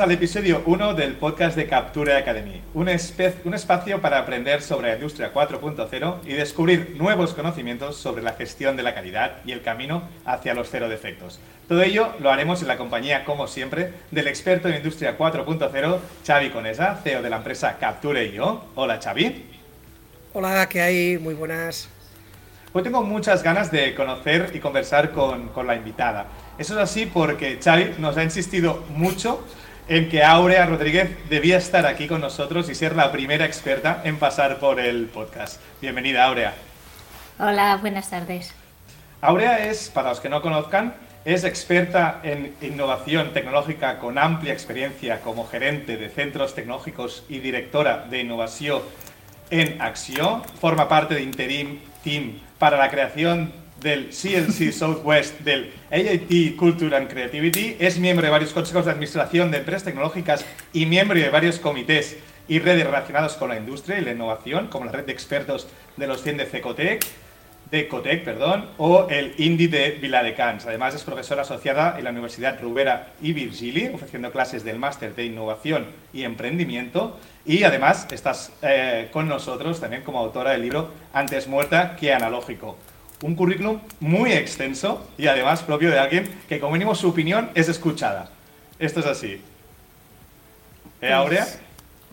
Al episodio 1 del podcast de Captura Academy, un, un espacio para aprender sobre la industria 4.0 y descubrir nuevos conocimientos sobre la gestión de la calidad y el camino hacia los cero defectos. Todo ello lo haremos en la compañía, como siempre, del experto en industria 4.0, Xavi Conesa, CEO de la empresa Capture.io. Hola Xavi. Hola, ¿qué hay? Muy buenas. Hoy tengo muchas ganas de conocer y conversar con, con la invitada. Eso es así porque Xavi nos ha insistido mucho en que Aurea Rodríguez debía estar aquí con nosotros y ser la primera experta en pasar por el podcast. Bienvenida, Aurea. Hola, buenas tardes. Aurea es, para los que no conozcan, es experta en innovación tecnológica con amplia experiencia como gerente de centros tecnológicos y directora de innovación en Acción. Forma parte de Interim Team para la creación del CLC Southwest del AIT Culture and Creativity, es miembro de varios consejos de administración de empresas tecnológicas y miembro de varios comités y redes relacionados con la industria y la innovación, como la red de expertos de los 100 de Cecotec, de Cotec, perdón, o el INDI de Viladecans. Además, es profesora asociada en la Universidad Rubera y Virgili, ofreciendo clases del Máster de Innovación y Emprendimiento. Y además, estás eh, con nosotros también como autora del libro Antes muerta que analógico un currículum muy extenso y además propio de alguien que como mínimo su opinión es escuchada. Esto es así. ¿Eh, pues, Aurea?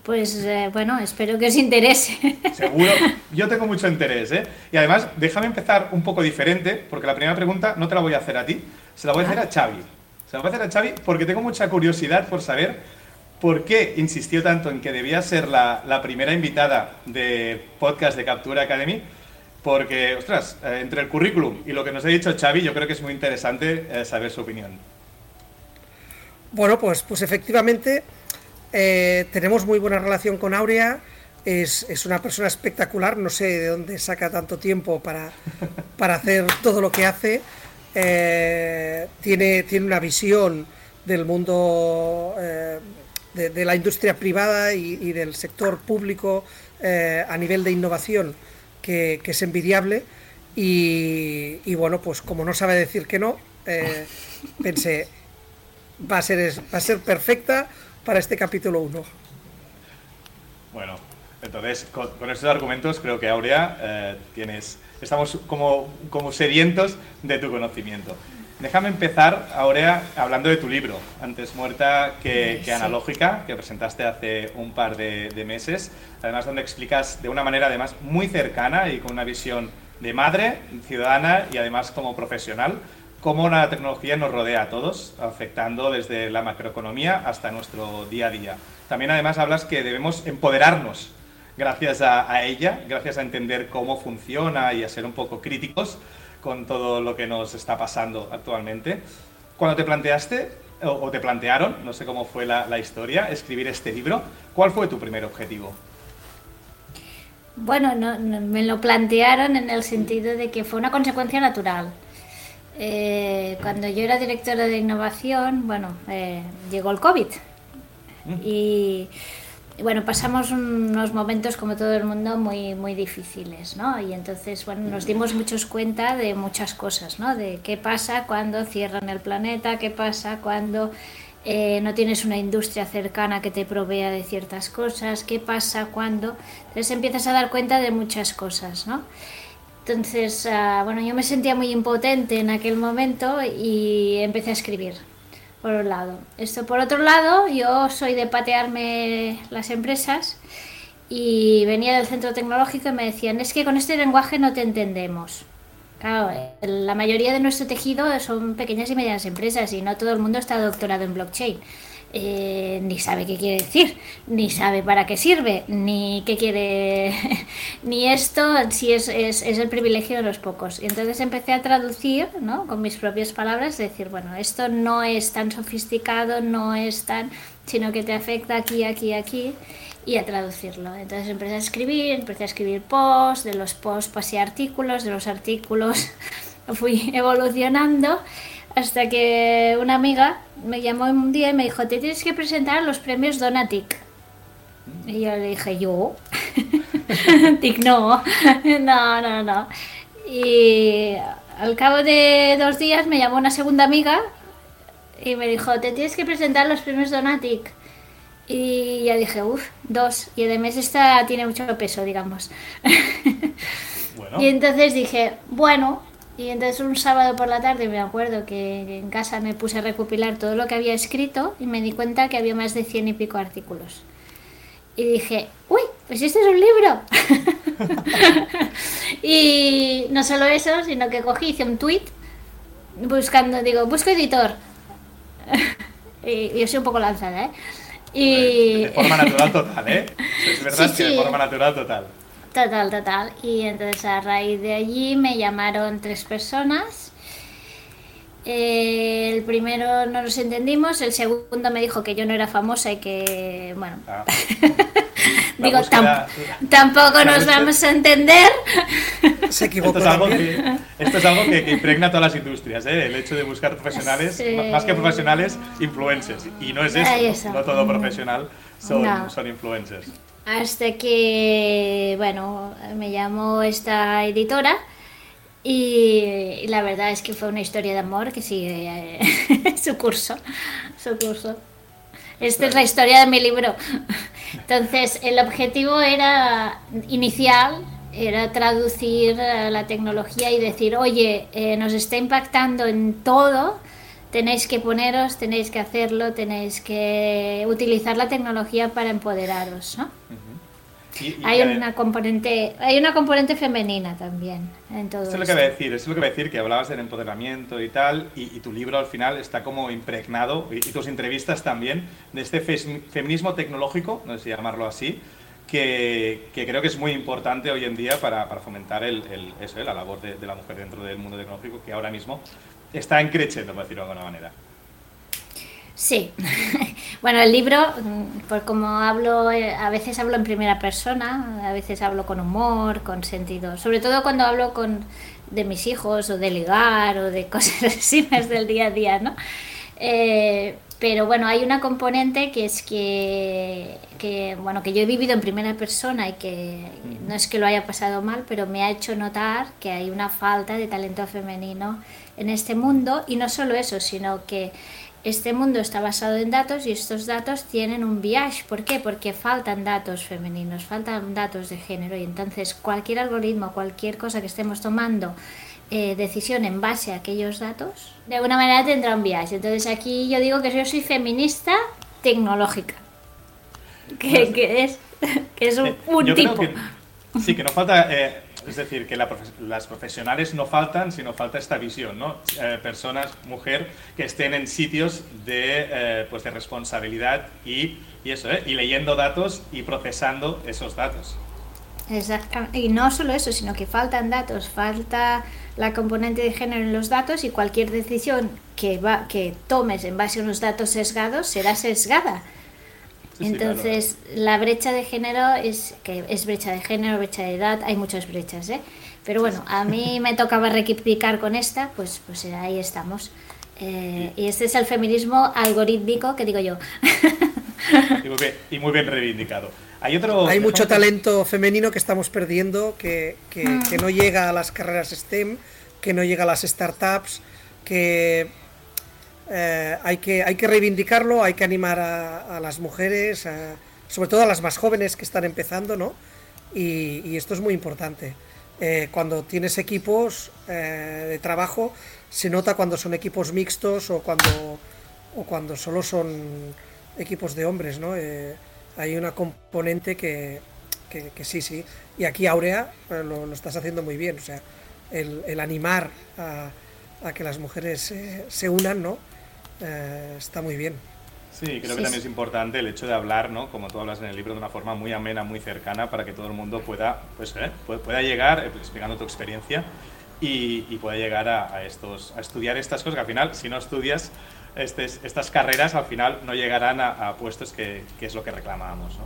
Pues eh, bueno, espero que os interese. Seguro. Yo tengo mucho interés, ¿eh? Y además, déjame empezar un poco diferente, porque la primera pregunta no te la voy a hacer a ti, se la voy a hacer a Xavi. Se la voy a hacer a Xavi porque tengo mucha curiosidad por saber por qué insistió tanto en que debía ser la, la primera invitada de podcast de Captura Academy porque, ostras, eh, entre el currículum y lo que nos ha dicho Xavi, yo creo que es muy interesante eh, saber su opinión. Bueno, pues, pues efectivamente eh, tenemos muy buena relación con Aurea. Es, es, una persona espectacular, no sé de dónde saca tanto tiempo para, para hacer todo lo que hace. tiene, tiene una visión del mundo de, la industria privada y del sector público a nivel de innovación que, es envidiable y, bueno, pues como no sabe decir que no, eh, pensé, va a, ser, va a ser perfecta para este capítulo 1. Bueno, entonces con, estos argumentos creo que Aurea eh, tienes, estamos como, como sedientos de tu conocimiento. Déjame empezar, Aurea, hablando de tu libro, Antes muerta que, analógica, que presentaste hace un par de, meses, además donde explicas de una manera además muy cercana y con una visión de madre, ciudadana y además como profesional, cómo la tecnología nos rodea a todos, afectando desde la macroeconomía hasta nuestro día a día. También además hablas que debemos empoderarnos gracias a, a ella, gracias a entender cómo funciona y a ser un poco críticos con todo lo que nos está pasando actualmente. Cuando te planteaste, o, te plantearon, no sé cómo fue la, historia, escribir este libro, ¿cuál fue tu primer objetivo? Bueno, me lo plantearon en el sentido de que fue una consecuencia natural. Eh, cuando yo era directora de innovación, bueno, eh, llegó el COVID. Mm. Y bueno, pasamos unos momentos como todo el mundo muy, muy difíciles, ¿no? Y entonces, bueno, nos dimos muchos cuenta de muchas cosas, ¿no? De qué pasa cuando cierran el planeta, qué pasa cuando eh, no tienes una industria cercana que te provea de ciertas cosas, qué pasa cuando... Entonces empiezas a dar cuenta de muchas cosas, ¿no? Entonces, ah, bueno, yo me sentía muy impotente en aquel momento y empecé a escribir por un lado. Esto por otro lado, yo soy de patearme las empresas y venía del centro tecnológico y me decían, es que con este lenguaje no te entendemos. Claro, la mayoría de nuestro tejido son pequeñas y medianas empresas y no todo el mundo está doctorado en blockchain. Eh, ni sabe qué quiere decir, ni sabe para qué sirve, ni qué quiere, ni esto, si es, es, es, el privilegio de los pocos. Y entonces empecé a traducir, ¿no? Con mis propias palabras, decir, bueno, esto no es tan sofisticado, no es tan, sino que te afecta aquí, aquí, aquí, y a traducirlo. Entonces empecé a escribir, empecé a escribir posts, de los posts pasé a artículos, de los artículos fui evolucionando hasta que una amiga me llamó un día y me dijo, te tienes que presentar a los premios Donatic. Y yo le dije, ¿yo? Tic, no, no, no, no. Y al cabo de dos días me llamó una segunda amiga y me dijo, te tienes que presentar los premios Donatic. Y ya dije, uff, dos. Y además esta tiene mucho peso, digamos. Y entonces dije, bueno, y entonces un sábado por la tarde me acuerdo que en casa me puse a recopilar todo lo que había escrito y me di cuenta que había más de cien y pico artículos. Y dije, uy, pues este es un libro. y no solo eso, sino que cogí, hice un tweet buscando, digo, busco editor. y yo soy un poco lanzada, ¿eh? Y... De forma natural total, ¿eh? Es verdad que de forma natural total. Total, total. Y entonces a raíz de allí me llamaron tres personas. Eh, el primero no nos entendimos, el segundo me dijo que yo no era famosa y que, bueno, ah. digo, tampoco nos vamos a entender. Se equivocó. Esto es algo, que, esto es algo que, impregna todas las industrias, ¿eh? el hecho de buscar profesionales, más que profesionales, influencers. Y no es eso, no, todo profesional son, son influencers. Hasta que, bueno, me llamó esta editora y, la verdad es que fue una historia de amor que sigue eh, su curso, su curso. Esta es la historia de mi libro. Entonces, el objetivo era inicial era traducir eh, la tecnología y decir, oye, eh, nos está impactando en todo, tenéis que poneros, tenéis que hacerlo, tenéis que utilizar la tecnología para empoderaros, ¿no? hay una componente hay una componente femenina también en todo eso es lo que voy a decir es lo que voy a decir que hablabas del empoderamiento y tal y, tu libro al final está como impregnado y, tus entrevistas también de este feminismo tecnológico no sé si llamarlo así que, que, creo que es muy importante hoy en día para, para fomentar el, el, eso, la labor de, de, la mujer dentro del mundo tecnológico que ahora mismo está en creciendo, por decirlo de alguna manera. Sí, bueno, el libro, por como hablo, eh, a veces hablo en primera persona, a veces hablo con humor, con sentido, sobre todo cuando hablo con de mis hijos o de ligar o de cosas así del día a día, ¿no? Eh, pero bueno, hay una componente que es que, que, bueno, que yo he vivido en primera persona y que no es que lo haya pasado mal, pero me ha hecho notar que hay una falta de talento femenino en este mundo y no solo eso, sino que este mundo está basado en datos y estos datos tienen un bias. ¿Por qué? Porque faltan datos femeninos, faltan datos de género y entonces cualquier algoritmo, cualquier cosa que estemos tomando eh, decisión en base a aquellos datos, de alguna manera tendrá un bias. Entonces aquí yo digo que yo soy feminista tecnológica, que, que es, que es un, eh, tipo. sí, que no falta... Eh, es decir, que las profesionales no faltan, sino falta esta visión, ¿no? Eh, personas, mujer, que estén en sitios de, eh, pues de responsabilidad y, y eso, ¿eh? y leyendo datos y procesando esos datos. Exactamente. Y no solo eso, sino que faltan datos, falta la componente de género en los datos y cualquier decisión que, va, que tomes en base a unos datos sesgados será sesgada. Entonces, la brecha de género es que es brecha de género, brecha de edad, hay muchas brechas, ¿eh? Pero bueno, a mí me tocaba rectificar con esta, pues, pues ahí estamos. Eh, y este es el feminismo algorítmico que digo yo. Y muy bien, reivindicado. Hay, otro, hay mucho talento femenino que estamos perdiendo, que, que, que no llega a las carreras STEM, que no llega a las startups, que eh, hay, que, hay que reivindicarlo, hay que animar a, las mujeres, sobre todo a las más jóvenes que están empezando, ¿no? Y, esto es muy importante. Eh, cuando tienes equipos eh, de trabajo, se nota cuando son equipos mixtos o cuando, o cuando solo son equipos de hombres, ¿no? hay una componente que, que, sí, sí. Y aquí Aurea lo, estás haciendo muy bien, o sea, el, el animar a, a, que las mujeres se unan, ¿no? Eh, está muy bien. Sí, creo que también es importante el hecho de hablar, ¿no? Como tú hablas en el libro, de una forma muy amena, muy cercana, para que todo el mundo pueda, pues, ¿eh? pueda llegar, eh, explicando tu experiencia, y, pueda llegar a, estos, a estudiar estas cosas, que al final, si no estudias este, estas carreras, al final no llegarán a, puestos que, que, es lo que reclamábamos, ¿no?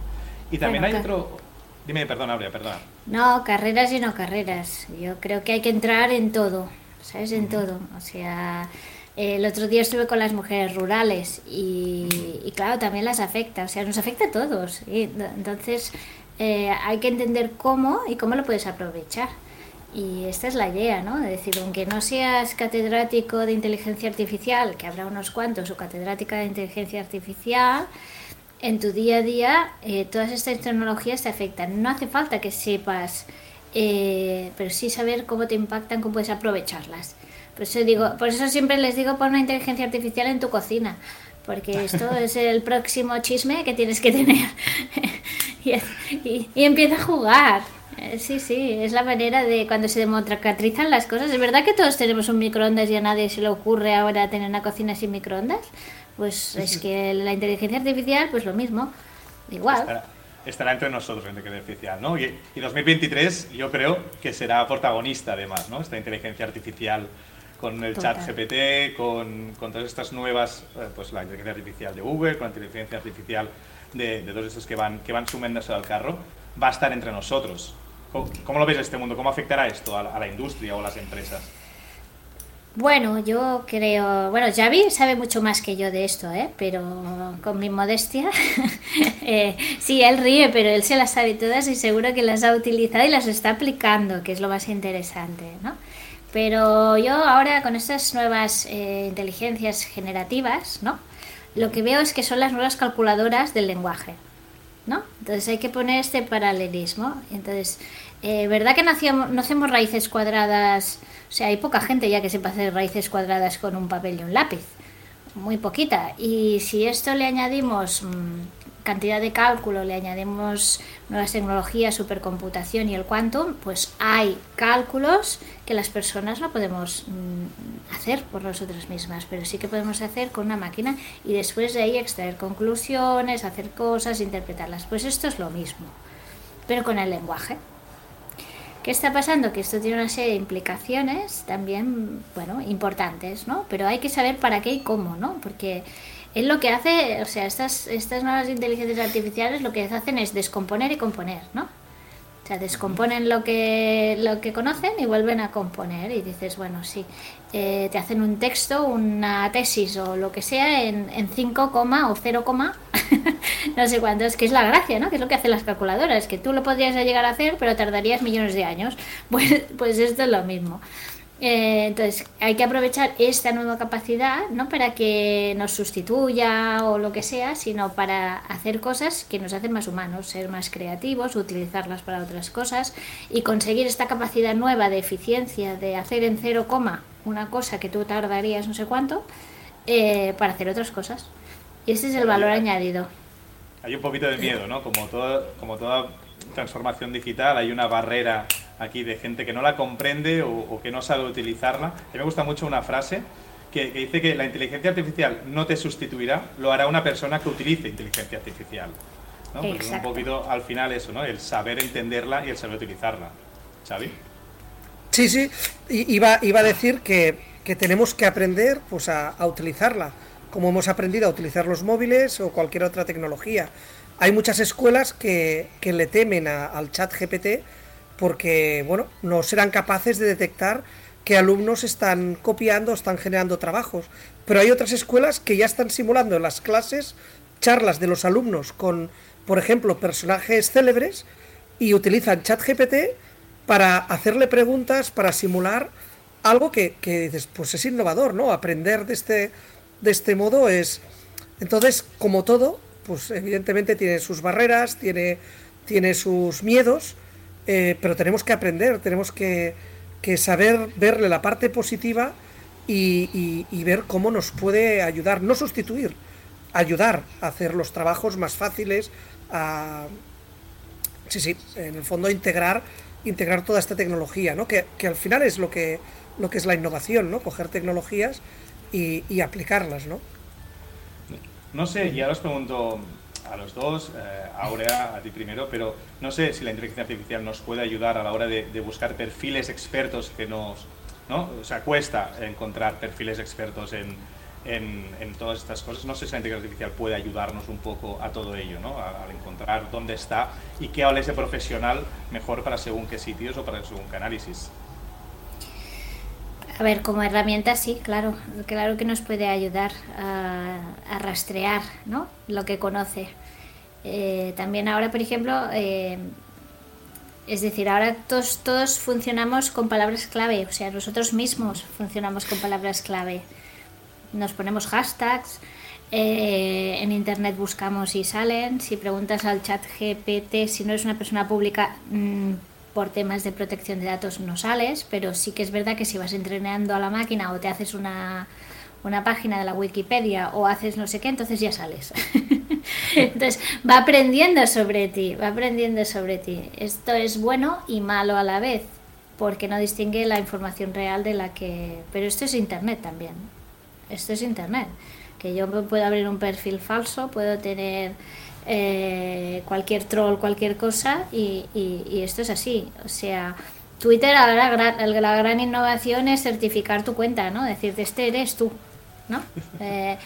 Y también hay otro... Dime, perdona, Aurea, perdona. No, carreras y no carreras. Yo creo que hay que entrar en todo, ¿sabes? En todo. O sea el otro día estuve con las mujeres rurales y, claro, también las afecta, o sea, nos afecta a todos. Entonces, eh, hay que entender cómo y cómo lo puedes aprovechar. Y esta es la idea, ¿no? Es decir, aunque no seas catedrático de inteligencia artificial, que habrá unos cuantos, o catedrática de inteligencia artificial, en tu día a día eh, todas estas tecnologías te afectan. No hace falta que sepas, eh, pero sí saber cómo te impactan, cómo puedes aprovecharlas. Por eso, digo, por eso siempre les digo pon una inteligencia artificial en tu cocina, porque esto es el próximo chisme que tienes que tener. y, y empieza a jugar. Eh, sí, sí, es la manera de cuando se democratizan las cosas. ¿Es verdad que todos tenemos un microondas y a nadie se le ocurre ahora tener una cocina sin microondas? Pues es que la inteligencia artificial, pues lo mismo, igual. Estará, entre nosotros la inteligencia artificial, ¿no? Y, 2023 yo creo que será protagonista además, ¿no? Esta inteligencia artificial con el chat GPT, con, con, todas estas nuevas, eh, pues la inteligencia artificial de Google, con la inteligencia artificial de, de todos estos que van, que van sumándose al carro, va a estar entre nosotros. ¿Cómo, lo ves este mundo? ¿Cómo afectará esto a la, industria o a las empresas? Bueno, yo creo, bueno, Javi sabe mucho más que yo de esto, ¿eh? pero con mi modestia, eh, sí, él ríe, pero él se las sabe todas y seguro que las ha utilizado y las está aplicando, que es lo más interesante, ¿no? Pero yo ahora con estas nuevas eh, inteligencias generativas, ¿no? Lo que veo es que son las nuevas calculadoras del lenguaje. ¿no? Entonces hay que poner este paralelismo. Entonces, eh, ¿verdad que no, no hacemos raíces cuadradas? O sea, hay poca gente ya que sepa hacer raíces cuadradas con un papel y un lápiz. Muy poquita. Y si esto le añadimos mm, cantidad de cálculo, le añadimos nuevas tecnologías, supercomputación y el quantum, pues hay cálculos que las personas no podemos mm, hacer por nosotras mismas, pero sí que podemos hacer con una máquina y después de ahí extraer conclusiones, hacer cosas, interpretarlas. Pues esto es lo mismo, pero con el lenguaje. ¿Qué está pasando? Que esto tiene una serie de implicaciones también, bueno, importantes, ¿no? Pero hay que saber para qué y cómo, ¿no? Porque es lo que hace, o sea, estas, estas nuevas inteligencias artificiales lo que hacen es descomponer y componer, ¿no? O sea, descomponen lo que, lo que conocen y vuelven a componer. Y dices, bueno, sí, eh, te hacen un texto, una tesis o lo que sea en, en 5, o 0, no sé cuánto. Es que es la gracia, ¿no? Que es lo que hacen las calculadoras, que tú lo podrías llegar a hacer, pero tardarías millones de años. Pues, pues esto es lo mismo. Eh, entonces, hay que aprovechar esta nueva capacidad, no para que nos sustituya o lo que sea, sino para hacer cosas que nos hacen más humanos, ser más creativos, utilizarlas para otras cosas y conseguir esta capacidad nueva de eficiencia, de hacer en cero coma una cosa que tú tardarías no sé cuánto, eh, para hacer otras cosas. Y ese es el valor añadido. Hay un poquito de miedo, ¿no? Como, todo, como toda transformación digital, hay una barrera aquí de gente que no la comprende o, que no sabe utilizarla. A mí me gusta mucho una frase que, dice que la inteligencia artificial no te sustituirá, lo hará una persona que utilice inteligencia artificial. ¿no? Pues es un poquito al final eso, ¿no? El saber entenderla y el saber utilizarla. ¿Xavi? Sí, sí. Iba, iba a decir que, que tenemos que aprender pues, a, a, utilizarla, como hemos aprendido a utilizar los móviles o cualquier otra tecnología. Hay muchas escuelas que, que le temen al chat GPT porque bueno, no serán capaces de detectar que alumnos están copiando, están generando trabajos. Pero hay otras escuelas que ya están simulando en las clases charlas de los alumnos con, por ejemplo, personajes célebres y utilizan ChatGPT para hacerle preguntas, para simular algo que, que dices, pues es innovador, ¿no? Aprender de este, de este modo es... Entonces, como todo, pues evidentemente tiene sus barreras, tiene, tiene sus miedos, eh, pero tenemos que aprender, tenemos que, saber verle la parte positiva y, ver cómo nos puede ayudar, no sustituir, ayudar a hacer los trabajos más fáciles, a, sí, sí, en el fondo integrar, integrar toda esta tecnología, ¿no? que, al final es lo que, lo que es la innovación, ¿no? coger tecnologías y, y aplicarlas. ¿no? no sé, y ahora os pregunto, a los dos, eh, Aurea, a ti primero, pero no sé si la inteligencia artificial nos puede ayudar a la hora de, buscar perfiles expertos que nos... ¿no? O sea, cuesta encontrar perfiles expertos en, en, todas estas cosas. No sé si la inteligencia artificial puede ayudarnos un poco a todo ello, ¿no? Al encontrar dónde está y qué es ese profesional mejor para según qué sitios o para según qué análisis. A ver, como herramienta sí, claro, claro que nos puede ayudar a, rastrear ¿no? lo que conoce. Eh, también ahora, por ejemplo, eh, es decir, ahora todos, todos funcionamos con palabras clave, o sea, nosotros mismos funcionamos con palabras clave. Nos ponemos hashtags, eh, en internet buscamos y salen. Si preguntas al chat GPT, si no eres una persona pública, mm, por temas de protección de datos no sales, pero sí que es verdad que si vas entrenando a la máquina o te haces una, una página de la Wikipedia o haces no sé qué, entonces ya sales. entonces va aprendiendo sobre ti, va aprendiendo sobre ti. Esto es bueno y malo a la vez, porque no distingue la información real de la que... Pero esto es Internet también. Esto es Internet. Que yo puedo abrir un perfil falso, puedo tener eh, cualquier troll, cualquier cosa, y, y, esto es así. O sea, Twitter ahora la gran innovación es certificar tu cuenta, ¿no? Decirte, este eres tú, ¿no? Eh,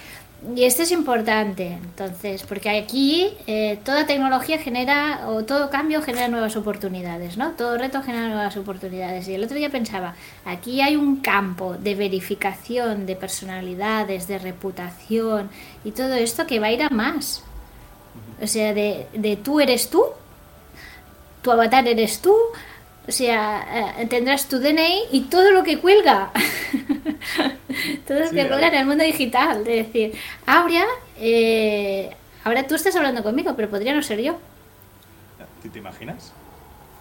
y esto es importante, entonces, porque aquí eh, toda tecnología genera, o todo cambio genera nuevas oportunidades, ¿no? Todo reto genera nuevas oportunidades. Y el otro día pensaba, aquí hay un campo de verificación de personalidades, de reputación y todo esto que va a ir a más. O sea, de, de tú eres tú, tu avatar eres tú, o sea, eh, tendrás tu DNI y todo lo que cuelga. todo lo que cuelga en el mundo digital. De decir, Aurea, eh, ahora tú estás hablando conmigo, pero podría no ser yo. ¿Te imaginas?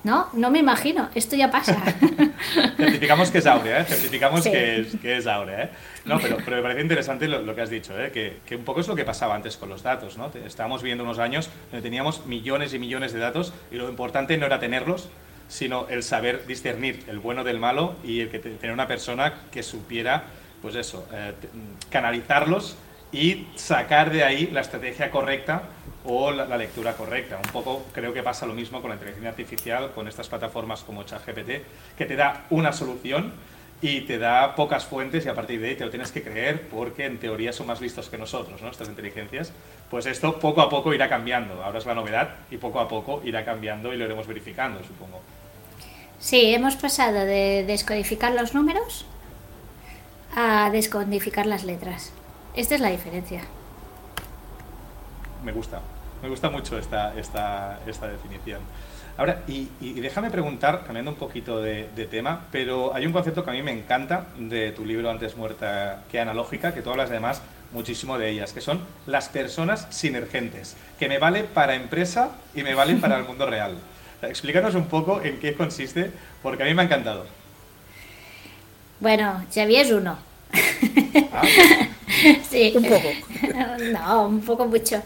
No, no me imagino, esto ya pasa. Certificamos que es Aurea, ¿eh? certificamos que, es, que es Aurea. ¿eh? No, pero, pero me parece interesante lo, que has dicho, ¿eh? que, que, un poco es lo que pasaba antes con los datos. ¿no? Estábamos viviendo unos años donde teníamos millones y millones de datos y lo importante no era tenerlos, sino el saber discernir el bueno del malo y el que tener una persona que supiera, pues eso, eh, canalizarlos y sacar de ahí la estrategia correcta o la, lectura correcta. Un poco creo que pasa lo mismo con la inteligencia artificial, con estas plataformas como ChatGPT, que te da una solución y te da pocas fuentes y a partir de ahí te lo tienes que creer porque en teoría son más listos que nosotros, ¿no? Estas inteligencias. Pues esto poco a poco irá cambiando. Ahora es la novedad y poco a poco irá cambiando y lo iremos verificando, supongo. Sí, hemos pasado de descodificar los números a descodificar las letras. Esta es la diferencia. Me gusta, me gusta mucho esta, esta, esta definición. Ahora, y, déjame preguntar, cambiando un poquito de, tema, pero hay un concepto que a mí me encanta de tu libro Antes muerta que analógica, que tú hablas además muchísimo de ellas, que son las personas sinergentes, que me vale para empresa y me valen para el mundo real. Explícanos un poco en qué consiste, porque a mí me ha encantado. Bueno, Xavier es uno. Ah. sí. Un poco. No, un poco mucho.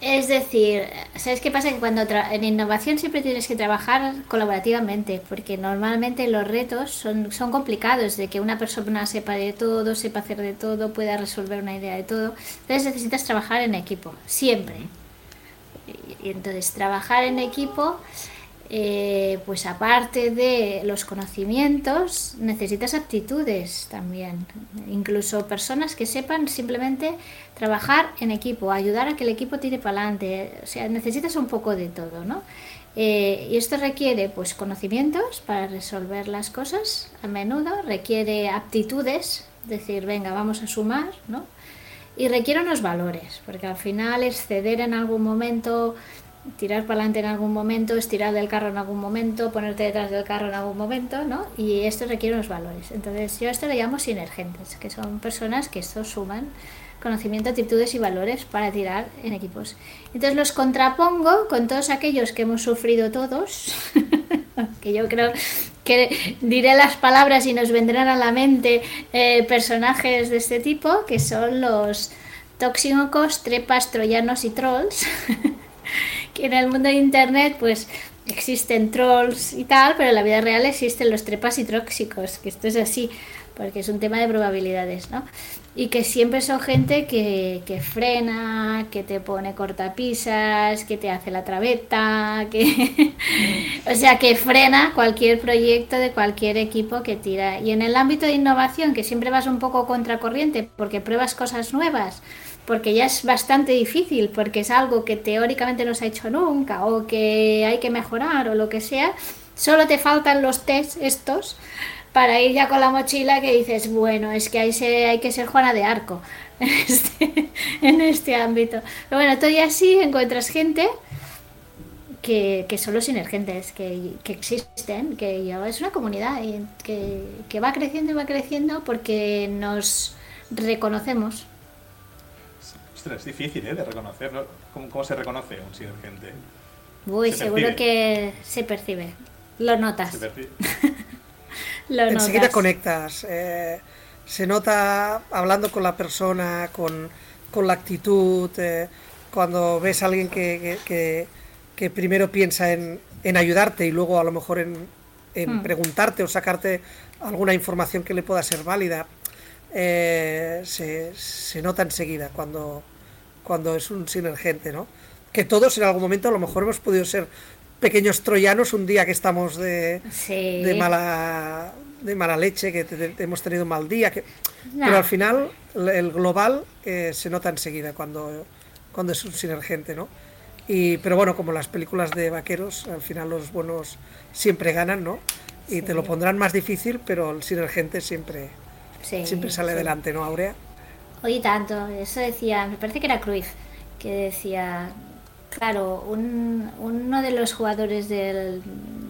Es decir, ¿sabes qué pasa? Que cuando en innovación siempre tienes que trabajar colaborativamente, porque normalmente los retos son, son complicados, de que una persona sepa de todo, sepa hacer de todo, pueda resolver una idea de todo. Entonces necesitas trabajar en equipo, siempre. Y entonces trabajar en equipo eh, pues aparte de los conocimientos, necesitas aptitudes también. Incluso personas que sepan simplemente trabajar en equipo, ayudar a que el equipo tire para adelante. O sea, necesitas un poco de todo, ¿no? Eh, y esto requiere pues conocimientos para resolver las cosas a menudo, requiere aptitudes, decir, venga, vamos a sumar, ¿no? Y requiere unos valores, porque al final es ceder en algún momento tirar para adelante en algún momento, estirar del carro en algún momento, ponerte detrás del carro en algún momento, ¿no? Y esto requiere unos valores. Entonces yo esto le llamo sinergentes, que son personas que esto suman conocimiento, actitudes y valores para tirar en equipos. Entonces los contrapongo con todos aquellos que hemos sufrido todos, que yo creo que diré las palabras y nos vendrán a la mente eh, personajes de este tipo, que son los tóxicos, trepas, troyanos y trolls. que en el mundo de Internet pues existen trolls y tal, pero en la vida real existen los trepas y tóxicos, que esto es así, porque es un tema de probabilidades, ¿no? Y que siempre son gente que, que frena, que te pone cortapisas, que te hace la traveta, que... o sea, que frena cualquier proyecto de cualquier equipo que tira. Y en el ámbito de innovación, que siempre vas un poco contracorriente porque pruebas cosas nuevas, porque ya es bastante difícil, porque es algo que teóricamente no se ha hecho nunca o que hay que mejorar o lo que sea, solo te faltan los test estos para ir ya con la mochila que dices, bueno, es que hay, hay que ser Juana de Arco en este, en este ámbito. Pero bueno, todavía así encuentras gente que, que son los sinergentes, que, que, existen, que es una comunidad que, que va creciendo y va creciendo porque nos reconocemos. Es difícil ¿eh? de reconocerlo. ¿Cómo, ¿Cómo, se reconoce un sinergente? Uy, seguro que se percibe. Lo notas. Se percibe. Lo Enseguida notas. conectas. Eh, se nota hablando con la persona, con, con la actitud. Eh, cuando ves a alguien que, que, que, que primero piensa en, en, ayudarte y luego a lo mejor en, en Hmm. preguntarte o sacarte alguna información que le pueda ser válida, eh, se, se, nota enseguida cuando, cuando es un sinergente, ¿no? Que todos en algún momento a lo mejor hemos podido ser pequeños troyanos un día que estamos de, Sí. de mala de mala leche, que te- te- hemos tenido un mal día, que, pero al final el global eh, se nota enseguida cuando, cuando es un sinergente, ¿no? Y, pero bueno, como las películas de vaqueros, al final los buenos siempre ganan, ¿no? Y te lo pondrán más difícil, pero el sinergente siempre, Sí, siempre sale sí. adelante, ¿no, Aurea? Oye, tanto, eso decía, me parece que era Cruyff, que decía, claro, un- uno de los jugadores del,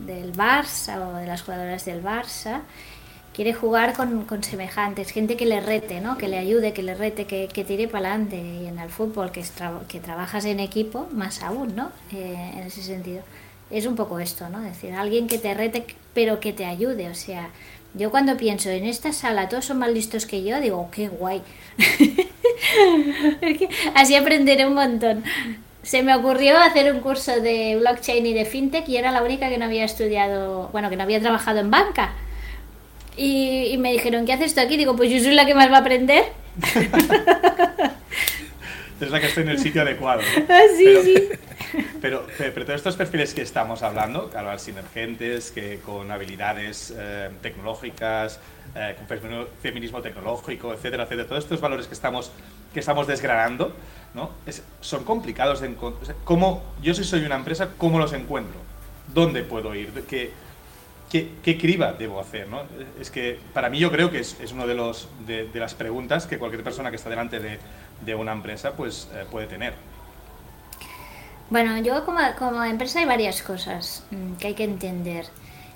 del Barça o de las jugadoras del Barça quiere jugar con, con semejantes, gente que le rete, ¿no? que le ayude, que le rete, que, que tire para adelante. Y en el fútbol, que, es tra- que trabajas en equipo, más aún, ¿no? Eh, en ese sentido. Es un poco esto, ¿no? Es decir, alguien que te rete, pero que te ayude. O sea, yo cuando pienso en esta sala, todos son más listos que yo, digo, qué guay. Así aprenderé un montón. Se me ocurrió hacer un curso de blockchain y de fintech y era la única que no había estudiado, bueno, que no había trabajado en banca. Y, y me dijeron, ¿qué haces tú aquí? Digo, pues yo soy la que más va a aprender. Es la que está en el sitio adecuado. ¿no? Ah, sí, pero, sí. Pero, pero, todos estos perfiles que estamos hablando, claro, sinergentes, que con habilidades eh, tecnológicas, eh, con feminismo tecnológico, etcétera, etcétera, todos estos valores que estamos, que estamos desgranando, ¿no? Es- son complicados de encontrar. ¿Cómo, yo si soy una empresa, ¿cómo los encuentro? ¿Dónde puedo ir? ¿Qué, qué, qué criba debo hacer? ¿no? Es que para mí yo creo que es, es una de, los, de, de las preguntas que cualquier persona que está delante de, de una empresa pues, eh, puede tener. Bueno, yo como, como empresa hay varias cosas mm, que hay que entender.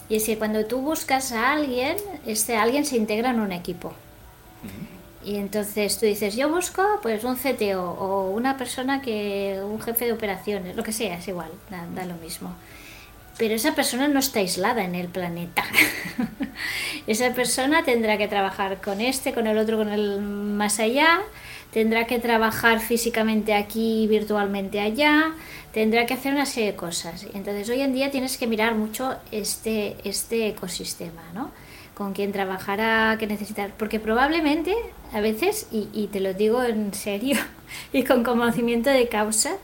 Y es que cuando tú buscas a alguien, este alguien se integra en un equipo. Y entonces tú dices, yo busco pues un CTO o una persona que, un jefe de operaciones, lo que sea, es igual, da, da lo mismo. Pero esa persona no está aislada en el planeta. esa persona tendrá que trabajar con este, con el otro, con el más allá, tendrá que trabajar físicamente aquí, virtualmente allá, tendrá que hacer una serie de cosas. Entonces hoy en día tienes que mirar mucho este, este ecosistema, ¿no? Con quién trabajará, qué necesitar. Porque probablemente a veces, y, y te lo digo en serio y con conocimiento de causa,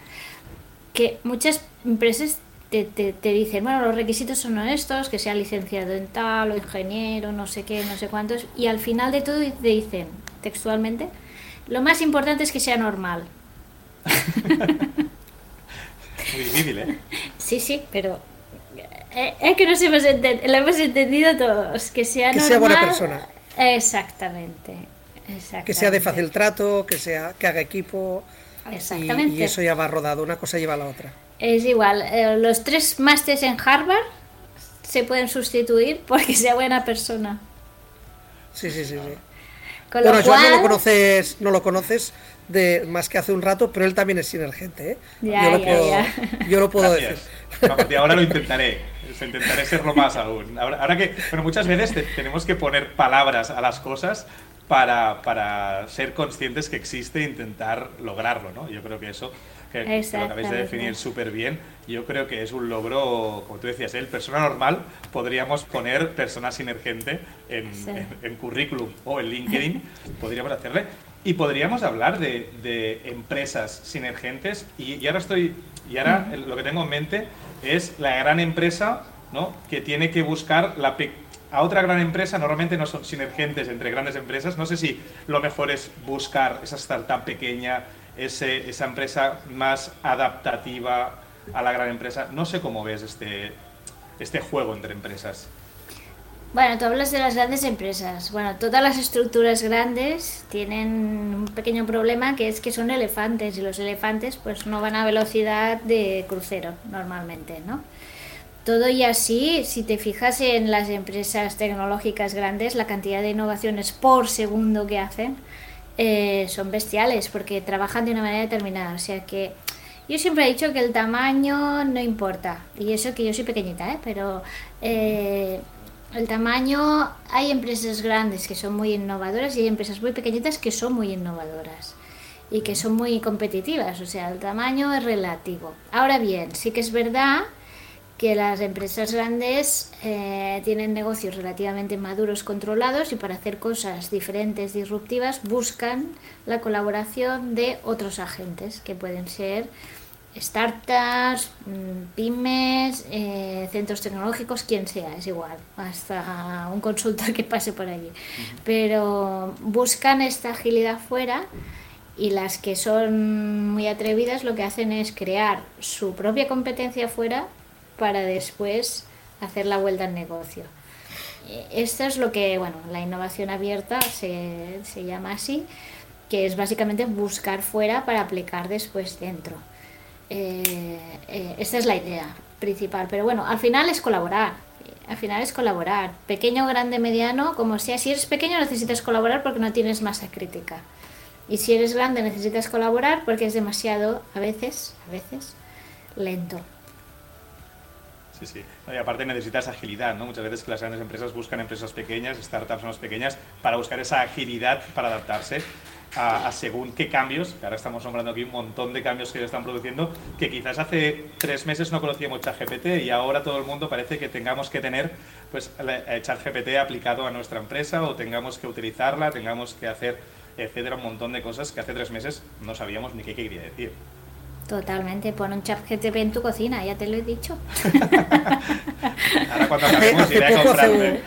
que muchas empresas te, te, te, dicen, bueno, los requisitos son estos, que sea licenciado en tal o ingeniero, no sé qué, no sé cuántos, y al final de todo te dicen textualmente, lo más importante es que sea normal. Muy difícil, ¿eh? Sí, sí, pero eh, es que nos hemos lo hemos entendido todos, que sea Que normal. sea buena persona. Exactamente. exactamente. Que sea de fácil trato, que sea que haga equipo. Y, Exactamente. y eso ya va rodado, una cosa lleva a la otra. Es igual, eh, los tres másters en Harvard se pueden sustituir porque sea buena persona. Sí, sí, sí, sí. Con Bueno, lo Joan no cual, lo conoces, no lo conoces de más que hace un rato, pero él también es sinergente, ¿eh? Ya, yo, lo ya, puedo, ya. yo lo puedo Gracias. decir. A partir de ahora lo intentaré. Intentaré serlo más aún. Ahora, ahora que, bueno, muchas veces te- tenemos que poner palabras a las cosas para, para ser conscientes que existe e intentar lograrlo, ¿no? Yo creo que eso, que, lo acabáis de definir súper bien, yo creo que es un logro, como tú decías, el persona normal, podríamos poner persona sinergente en, Sí. en- en currículum o en LinkedIn, podríamos hacerle. Y podríamos hablar de, de empresas sinergentes y, y ahora estoy, y ahora lo que tengo en mente es la gran empresa ¿no? que tiene que buscar la pe- a otra gran empresa, normalmente no son sinergentes entre grandes empresas. No sé si lo mejor es buscar esa startup pequeña, ese, esa empresa más adaptativa a la gran empresa. No sé cómo ves este, este juego entre empresas. Bueno, tú hablas de las grandes empresas. Bueno, todas las estructuras grandes tienen un pequeño problema que es que son elefantes y los elefantes pues no van a velocidad de crucero normalmente, ¿no? Todo y así, si te fijas en las empresas tecnológicas grandes, la cantidad de innovaciones por segundo que hacen eh, son bestiales porque trabajan de una manera determinada. O sea que yo siempre he dicho que el tamaño no importa. Y eso que yo soy pequeñita, ¿eh? pero eh, el tamaño, hay empresas grandes que son muy innovadoras y hay empresas muy pequeñitas que son muy innovadoras y que son muy competitivas. O sea, el tamaño es relativo. Ahora bien, sí que es verdad que las empresas grandes eh, tienen negocios relativamente maduros, controlados y para hacer cosas diferentes, disruptivas, buscan la colaboración de otros agentes que pueden ser startups, mm, pymes, eh, centros tecnológicos, quien sea, es igual, hasta un consultor que pase por allí. Pero buscan esta agilidad fuera y las que son muy atrevidas lo que hacen es crear su propia competencia fuera para después hacer la vuelta al negocio. Eh, esto es lo que, bueno, la innovación abierta se, se llama así, que es básicamente buscar fuera para aplicar después dentro. Eh, eh, esta es la idea principal. Pero bueno, al final es colaborar. Al final es colaborar. Pequeño, grande, mediano, como sea. Si eres pequeño necesitas colaborar porque no tienes masa crítica. Y si eres grande necesitas colaborar porque es demasiado, a veces, a veces, lento. Sí, sí. Y aparte necesitas agilidad, ¿no? Muchas veces que las grandes empresas buscan empresas pequeñas, startups más pequeñas, para buscar esa agilidad para adaptarse a, según qué cambios, que ahora estamos nombrando aquí un montón de cambios que se están produciendo, que quizás hace tres meses no conocíamos ChatGPT y ahora todo el mundo parece que tengamos que tener pues ChatGPT aplicado a nuestra empresa o tengamos que utilizarla, tengamos que hacer, etcétera, un montón de cosas que hace tres meses no sabíamos ni qué quería decir. Totalmente, pon un chat GTP en tu cocina, ya te lo he dicho. Ahora cuando acabemos iré a comprarme.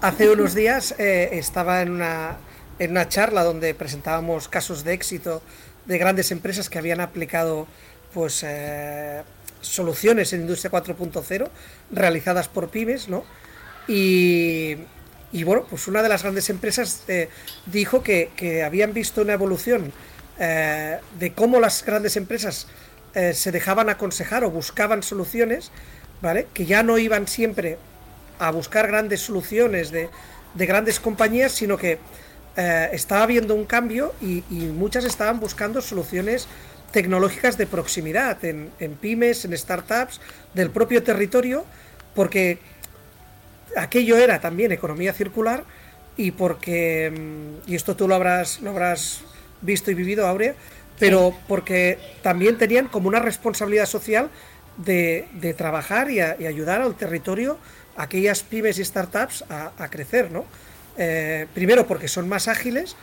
Hace, unos días eh, estaba en una, en una charla donde presentábamos casos de éxito de grandes empresas que habían aplicado pues eh, soluciones en Industria 4.0 realizadas por pymes, ¿no? Y, y, bueno, pues una de las grandes empresas eh, dijo que, que, habían visto una evolución eh, de cómo las grandes empresas se dejaban aconsejar o buscaban soluciones, ¿vale? Que ya no iban siempre a buscar grandes soluciones de, de grandes compañías, sino que eh, estaba habiendo un cambio y, muchas estaban buscando soluciones tecnológicas de proximidad en, pymes, en startups, del propio territorio, porque aquello era también economía circular y porque, mm, y esto tú lo habrás, lo habrás visto y vivido, Aurea, pero porque también tenían como una responsabilidad social de, trabajar y, ayudar al territorio, a aquellas pymes y startups a, a crecer, ¿no? Eh, primero porque son más ágiles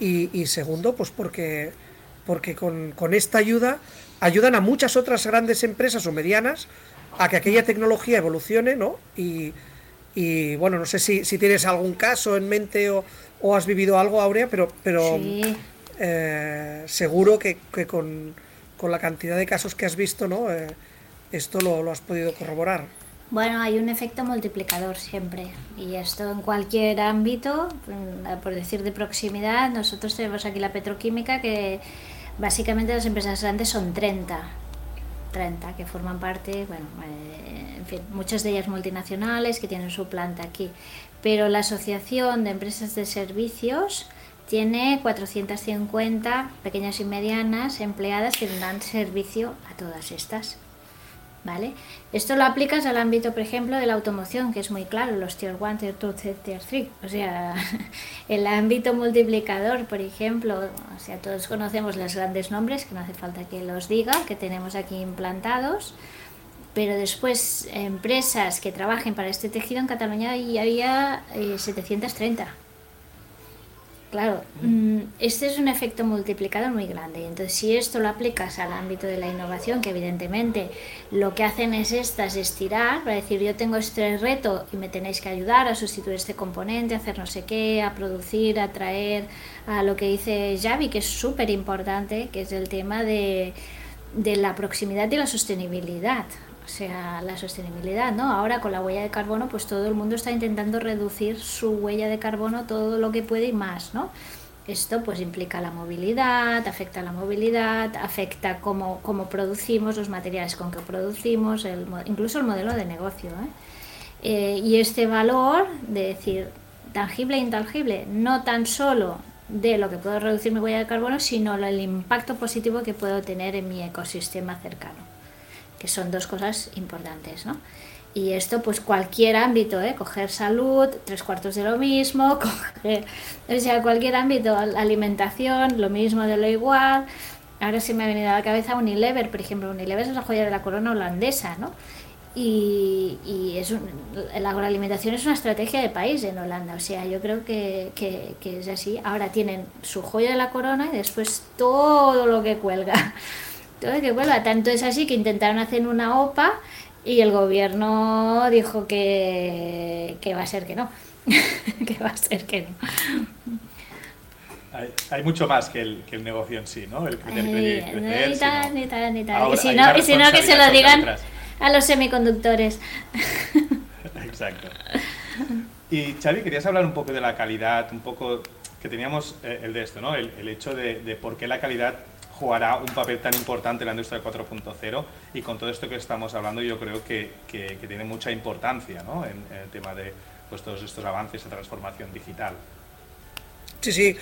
y, segundo pues porque, porque con, esta ayuda ayudan a muchas otras grandes empresas o medianas a que aquella tecnología evolucione, ¿no? Y, bueno, no sé si, tienes algún caso en mente o, has vivido algo, Aurea, pero, pero eh, seguro que, con, la cantidad de casos que has visto, ¿no? Eh, esto lo, lo has podido corroborar. Bueno, hay un efecto multiplicador siempre y esto en cualquier ámbito, mm, por decir de proximidad, nosotros tenemos aquí la petroquímica que básicamente las empresas grandes son 30, 30 que forman parte, bueno, eh, en fin, muchas de ellas multinacionales que tienen su planta aquí, pero la Asociación de Empresas de Servicios tiene 450 pequeñas y medianas empleadas que dan servicio a todas estas. ¿vale? Esto lo aplicas al ámbito, por ejemplo, de la automoción, que es muy claro, los Tier 1, Tier 2, Tier 3. O sea, el ámbito multiplicador, por ejemplo, o sea, todos conocemos los grandes nombres, que no hace falta que los diga, que tenemos aquí implantados. Pero después, empresas que trabajen para este tejido en Cataluña ya había 730. Claro, mm, este es un efecto multiplicador muy grande. Entonces, si esto lo aplicas al ámbito de la innovación, que evidentemente lo que hacen es estas estirar, para decir yo tengo este reto y me tenéis que ayudar a sustituir este componente, a hacer no sé qué, a producir, a traer a lo que dice Javi, que es súper importante, que es el tema de, de la proximidad y la sostenibilidad. O sea, la sostenibilidad, ¿no? Ahora con la huella de carbono, pues todo el mundo está intentando reducir su huella de carbono todo lo que puede y más, ¿no? Esto pues implica la movilidad, afecta la movilidad, afecta cómo, cómo producimos, los materiales con que producimos, incluso el modelo de negocio. ¿eh? Eh, y este valor de decir tangible e intangible, no tan solo de lo que puedo reducir mi huella de carbono, sino el impacto positivo que puedo tener en mi ecosistema cercano, que son dos cosas importantes. ¿no? Y esto, pues cualquier ámbito, ¿eh? coger salud, tres cuartos de lo mismo, coger, o sea, cualquier ámbito, alimentación, lo mismo de lo igual. Ahora sí me ha venido a la cabeza Unilever, por ejemplo, Unilever es la joya de la corona holandesa, ¿no? Y, y es la agroalimentación es una estrategia de país en Holanda, o sea, yo creo que, que, que es así. Ahora tienen su joya de la corona y después todo lo que cuelga, todo que cuelga. Tanto es así que intentaron hacer una OPA y el gobierno dijo que, que va a ser que no, que va a ser que no. Hay, mucho más que el, que el, negocio en sí, ¿no? El crecer, crecer, ni tal, ni tal, ni tal. y si no, y si no que se lo digan a los semiconductores. Exacto. Y Xavi, querías hablar un poco de la calidad, un poco que teníamos eh, el de esto, ¿no? El, el hecho de, de por qué la calidad jugará un papel tan importante en la industria 4.0 y con todo esto que estamos hablando yo creo que, tiene mucha importancia en, el tema de pues, todos estos avances de transformación digital. Sí, sí.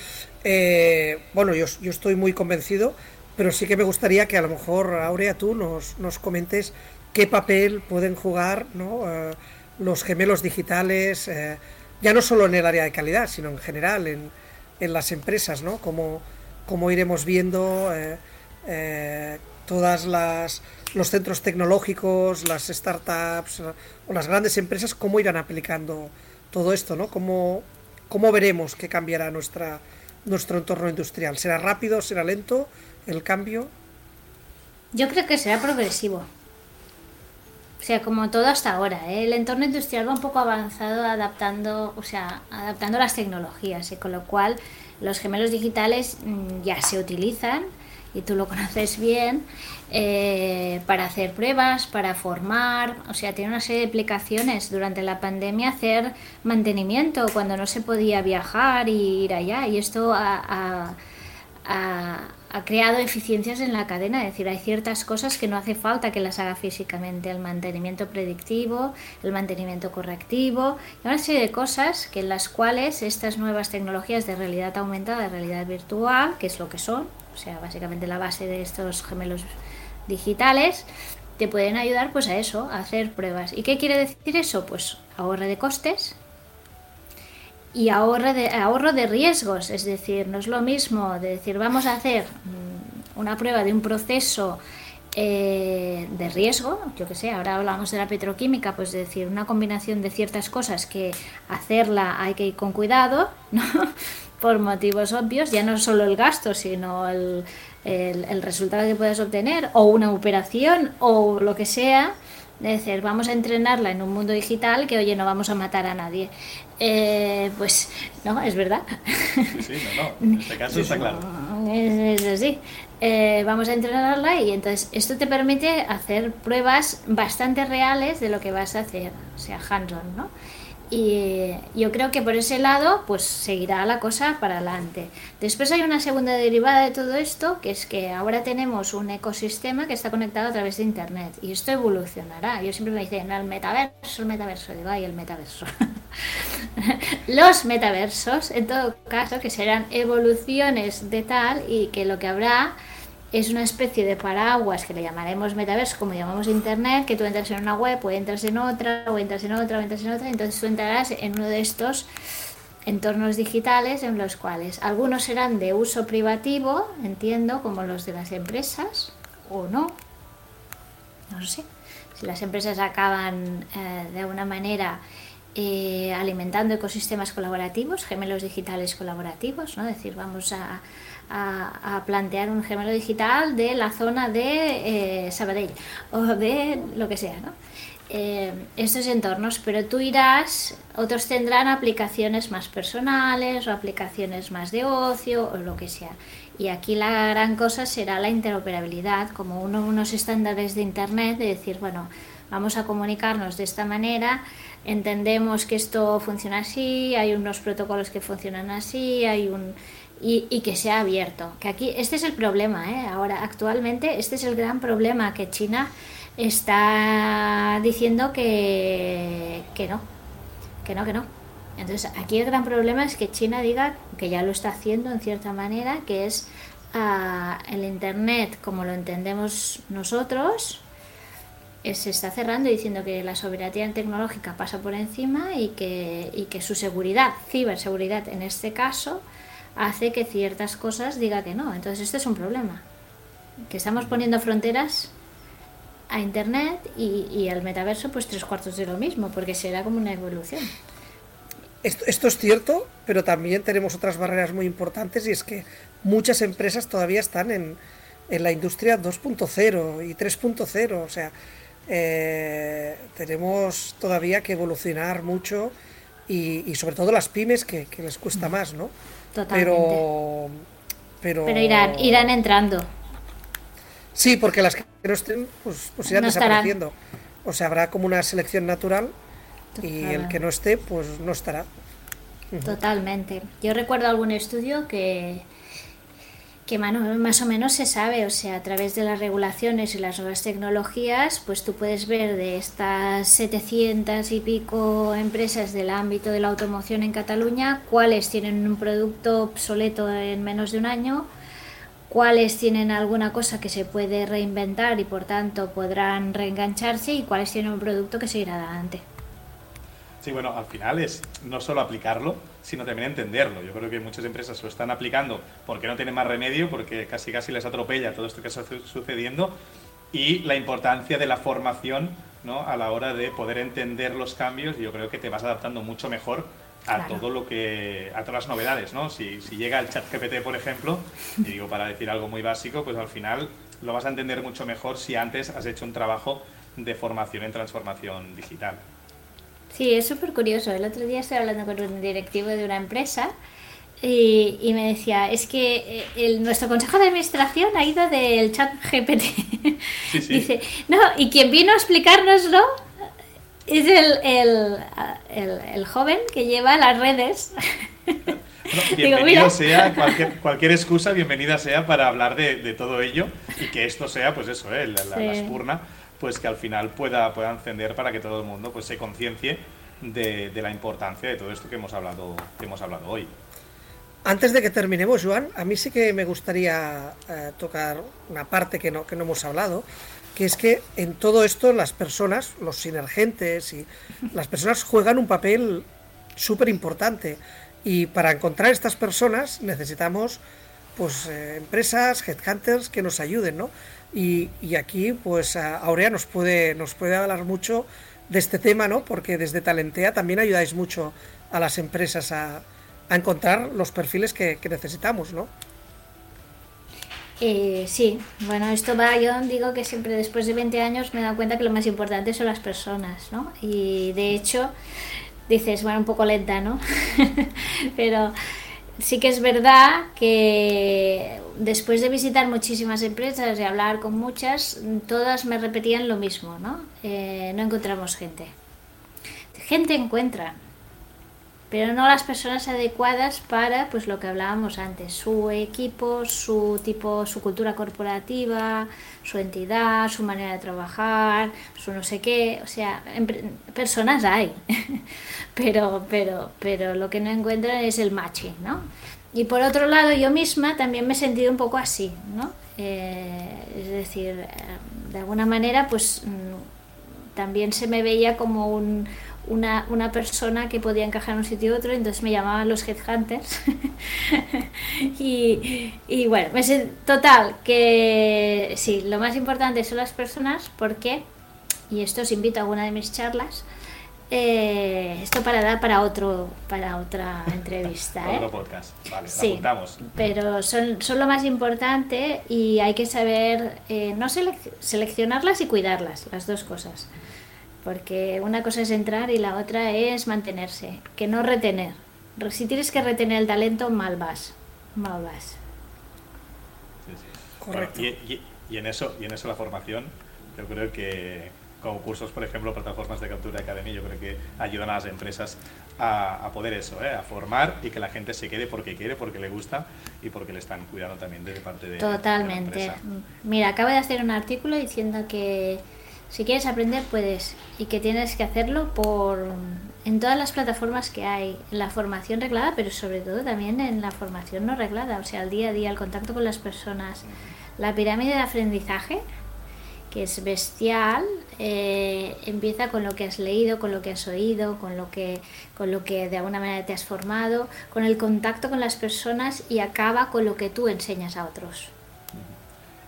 Eh, bueno, yo, estoy muy convencido, pero sí que me gustaría que a lo mejor, Aurea, tú nos, comentes qué papel pueden jugar. Eh, los gemelos digitales, eh, ya no solo en el área de calidad, sino en general, en, en las empresas, ¿no? Como, como iremos viendo eh, eh, todas las los centros tecnológicos, las startups o las grandes empresas, cómo irán aplicando todo esto, ¿no? ¿Cómo, cómo veremos que cambiará nuestra, nuestro entorno industrial? ¿Será rápido, será lento el cambio? Yo creo que será progresivo. O sea, como todo hasta ahora, ¿eh? el entorno industrial va un poco avanzado adaptando, o sea, adaptando las tecnologías, con lo cual los gemelos digitales mm, ya se utilizan y tú lo conoces bien eh, para hacer pruebas, para formar, o sea, tiene una serie de aplicaciones durante la pandemia hacer mantenimiento cuando no se podía viajar y ir allá. Y esto ha, creado eficiencias en la cadena, es decir, hay ciertas cosas que no hace falta que las haga físicamente, el mantenimiento predictivo, el mantenimiento correctivo, y una serie de cosas que en las cuales estas nuevas tecnologías de realidad aumentada, de realidad virtual, que es lo que son, o sea, básicamente la base de estos gemelos digitales, te pueden ayudar pues a eso, a hacer pruebas. ¿Y qué quiere decir eso? Pues ahorro de costes, y ahorro de, ahorro de riesgos, es decir, no es lo mismo de decir vamos a hacer mm, una prueba de un proceso eh, de riesgo, yo que sé, ahora hablamos de la petroquímica, pues decir una combinación de ciertas cosas que hacerla hay que ir con cuidado, ¿no? por motivos obvios, ya no solo el gasto, sino el, el, el resultado que puedes obtener, o una operación, o lo que sea, es decir, vamos a entrenarla en un mundo digital que, oye, no vamos a matar a nadie. Eh, pues no, es verdad. Sí, no, no. En este caso está claro. Es, así. Eh, vamos a entrenarla y entonces esto te permite hacer pruebas bastante reales de lo que vas a hacer, o sea, hands-on, ¿no? Y yo creo que por ese lado, pues seguirá la cosa para adelante. Después hay una segunda derivada de todo esto, que es que ahora tenemos un ecosistema que está conectado a través de Internet y esto evolucionará. Yo siempre me dicen, el metaverso, el metaverso, digo, ay, el metaverso. Los metaversos, en todo caso, que serán evoluciones de tal y que lo que habrá es una especie de paraguas que le llamaremos metaverso, como llamamos internet, que tú entras en una web o entras en otra, o entras en otra, o entras en otra, entonces tú entrarás en uno de estos entornos digitales en los cuales algunos serán de uso privativo, entiendo, como los de las empresas, o no, no sé. Si las empresas acaban eh, de alguna manera eh, alimentando ecosistemas colaborativos, gemelos digitales colaborativos, ¿no? Es decir, vamos a a, plantear un gemelo digital de la zona de eh, Sabadell o de lo que sea. Eh, estos entornos, pero tú irás, otros tendrán aplicaciones más personales o aplicaciones más de ocio o lo que sea. Y aquí la gran cosa será la interoperabilidad, como uno, unos estándares de Internet, de decir, bueno, vamos a comunicarnos de esta manera, entendemos que esto funciona así, hay unos protocolos que funcionan así, hay un y, que sea abierto. Que aquí este es el problema, ¿eh? ahora actualmente este es el gran problema que China está diciendo que, que no, que no, que no. Entonces aquí el gran problema es que China diga que ya lo está haciendo en cierta manera, que es uh, el Internet como lo entendemos nosotros, se está cerrando diciendo que la soberanía tecnológica pasa por encima y que, y que su seguridad, ciberseguridad en este caso, hace que ciertas cosas diga que no. Entonces este es un problema. Que estamos poniendo fronteras a Internet y, y al metaverso pues tres cuartos de lo mismo, porque será como una evolución. Esto, esto, es cierto, pero también tenemos otras barreras muy importantes y es que muchas empresas todavía están en, en la industria 2.0 y 3.0. O sea, eh, tenemos todavía que evolucionar mucho y, y, sobre todo las pymes que, que les cuesta más, ¿no? Totalmente. Pero, pero, pero irán, irán entrando. Sí, porque las que no estén, pues, pues irán No desapareciendo. O sea, habrá como una selección natural y el que no esté, pues no estará. Totalmente. Yo recuerdo algún estudio que, que más o menos se sabe, o sea, a través de las regulaciones y las nuevas tecnologías, pues tú puedes ver de estas 700 y pico empresas del ámbito de la automoción en Cataluña, cuáles tienen un producto obsoleto en menos de un año, cuáles tienen alguna cosa que se puede reinventar y por tanto podrán reengancharse y cuáles tienen un producto que seguirá adelante. Sí, bueno, al final es no solo aplicarlo, sino también entenderlo. Yo creo que muchas empresas lo están aplicando porque no tienen más remedio, porque casi casi les atropella todo esto que está su- sucediendo y la importancia de la formación ¿no? a la hora de poder entender los cambios. Yo creo que te vas adaptando mucho mejor a Claro. todo lo que a todas las novedades, ¿no? Si, si llega el chat GPT, por ejemplo, y digo para decir algo muy básico, pues al final lo vas a entender mucho mejor si antes has hecho un trabajo de formación en transformación digital. Sí, es súper curioso. El otro día estoy hablando con un directivo de una empresa y, y me decía, es que eh, el, nuestro consejo de administración ha ido del chat GPT. Sí, sí. Dice, no, y quien vino a explicárnoslo es el, el, el, el joven que lleva las redes. No, bienvenido sea, cualquier, cualquier excusa, bienvenida sea para hablar de, de todo ello y que esto sea, pues eso, ¿eh? la, la- la Sí. espurna, pues que al final pueda, pueda encender para que todo el mundo pues se conciencie de, de la importancia de todo esto que hemos hablado, que hemos hablado hoy. Antes de que terminemos, Joan, a mí sí que me gustaría eh, tocar una parte que no, que no hemos hablado, que es que en todo esto las personas, los sinergentes y las personas juegan un papel súper importante. Y para encontrar estas personas necesitamos pues eh, empresas, headhunters que nos ayuden, ¿no? Y, aquí pues Aurea nos puede, nos puede hablar mucho de este tema, ¿no? Porque desde Talentea también ayudáis mucho a las empresas a, a encontrar los perfiles que, que necesitamos, ¿no? Eh, sí, bueno, esto va, yo digo que siempre después de 20 años me he dado cuenta que lo más importante son las personas, ¿no? Y de hecho, dices, bueno, un poco lenta, ¿no? Pero sí que es verdad que después de visitar muchísimas empresas y hablar con muchas, todas me repetían lo mismo, ¿no? Eh, no encontramos gente. Gente encuentran, pero no las personas adecuadas para pues lo que hablábamos antes, su equipo, su tipo, su cultura corporativa, su entidad, su manera de trabajar, su no sé qué, o sea, personas hay, pero, pero, pero lo que no encuentran es el matching, ¿no? Y por otro lado, yo misma también me he sentido un poco así, ¿no? Eh, es decir, eh, de alguna manera, pues mm, también se me veía como un, una, una persona que podía encajar en un sitio u otro, entonces me llamaban los headhunters. y, y bueno, me sé- total, que sí, lo más importante son las personas porque, y esto os invito a alguna de mis charlas, eh, esto para dar para otro para otra entrevista. ¿eh? Otro podcast. Vale, lo Sí, apuntamos. pero son, son lo más importante y hay que saber eh, no selec- seleccionarlas y cuidarlas, las dos cosas. Porque una cosa es entrar y la otra es mantenerse, que no retener. Re- Si tienes que retener el talento, mal vas. Mal vas. Sí, sí. Correcto. Bueno, y, y- y en eso, y en eso la formación, yo creo que como cursos, por ejemplo, plataformas de Captura Academy, yo creo que ayudan a las empresas a, poder eso, ¿eh? a formar y que la gente se quede porque quiere, porque le gusta y porque le están cuidando también de parte de Totalmente. Mira, acabo de hacer un artículo diciendo que si quieres aprender puedes y que tienes que hacerlo por en todas las plataformas que hay, en la formación reglada, pero sobre todo también en la formación no reglada, o sea, el día a día, el contacto con las personas. La pirámide de aprendizaje, que es bestial, eh, empieza con lo que has leído, con lo que has oído, con lo que, con lo que de alguna manera te has formado, con el contacto con las personas y acaba con lo que tú enseñas a otros.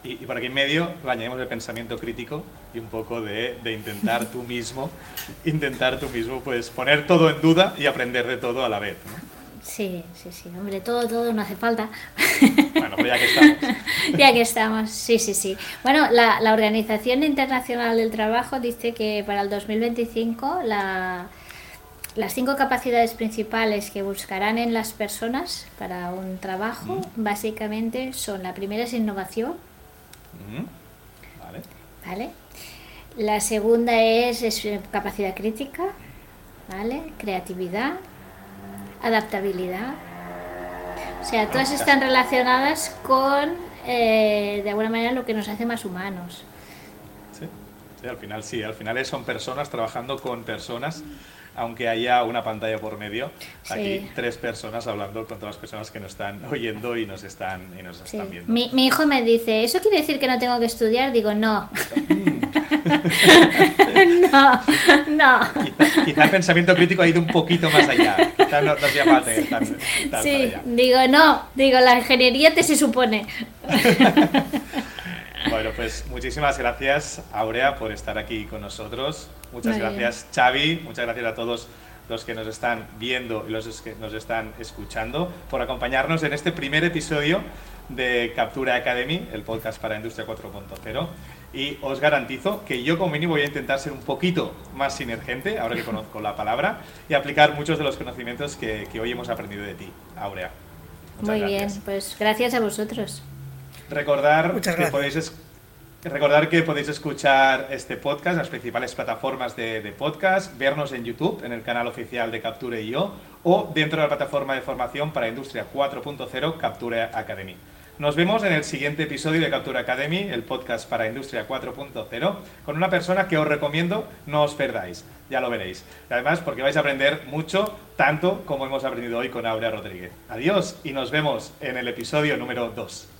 Y, por aquí en medio añadimos el pensamiento crítico y un poco de, de, intentar tú mismo, intentar tú mismo, pues poner todo en duda y aprender de todo a la vez. Sí, sí, sí, hombre, todo, todo no hace falta. Bueno, pues ya que estamos. ya que estamos, sí, sí, sí. Bueno, la, la Organización Internacional del Trabajo dice que para el 2025 la, las cinco capacidades principales que buscarán en las personas para un trabajo, básicamente son, la primera es innovación, Vale. Vale. La segunda es, eh, capacidad crítica, ¿vale? Creatividad, adaptabilidad. O sea, todas están relacionadas con, eh, de alguna manera, lo que nos hace más humanos. Sí. al final sí, al final son personas trabajando con personas aunque haya una pantalla por medio, aquí tres personas hablando con todas las personas que nos están oyendo y nos están, y nos están viendo. Mi, mi, hijo me dice, ¿eso quiere decir que no tengo que estudiar? Digo, no. no, no. Quizá, el pensamiento crítico ha ido un poquito más allá. Quizá no, no falta Sí, digo, no, digo, la ingeniería te se supone. Bueno, pues muchísimas gracias, Aurea, por estar aquí con nosotros. Muchas gracias, Xavi. Muchas gracias a todos los que nos están viendo y los que nos están escuchando por acompañarnos en este primer episodio de Captura Academy, el podcast para Industria 4.0. Y os garantizo que yo como mínimo voy a intentar ser un poquito más sinergente, ahora que conozco la palabra, y aplicar muchos de los conocimientos que, hoy hemos aprendido de ti, Aurea. Muy bien, pues gracias a vosotros. Recordar que podéis Recordar que podéis escuchar este podcast en las principales plataformas de, podcast, vernos en YouTube, en el canal oficial de Capture IO, o dentro de la plataforma de formación para Industria 4.0 Capture Academy. Nos vemos en el siguiente episodio de Capture Academy, el podcast para Industria 4.0, con una persona que os recomiendo no os perdáis, ya lo veréis. Además porque vais a aprender mucho, tanto como hemos aprendido hoy con Aurea Rodríguez. Adiós y nos vemos en el episodio número 2.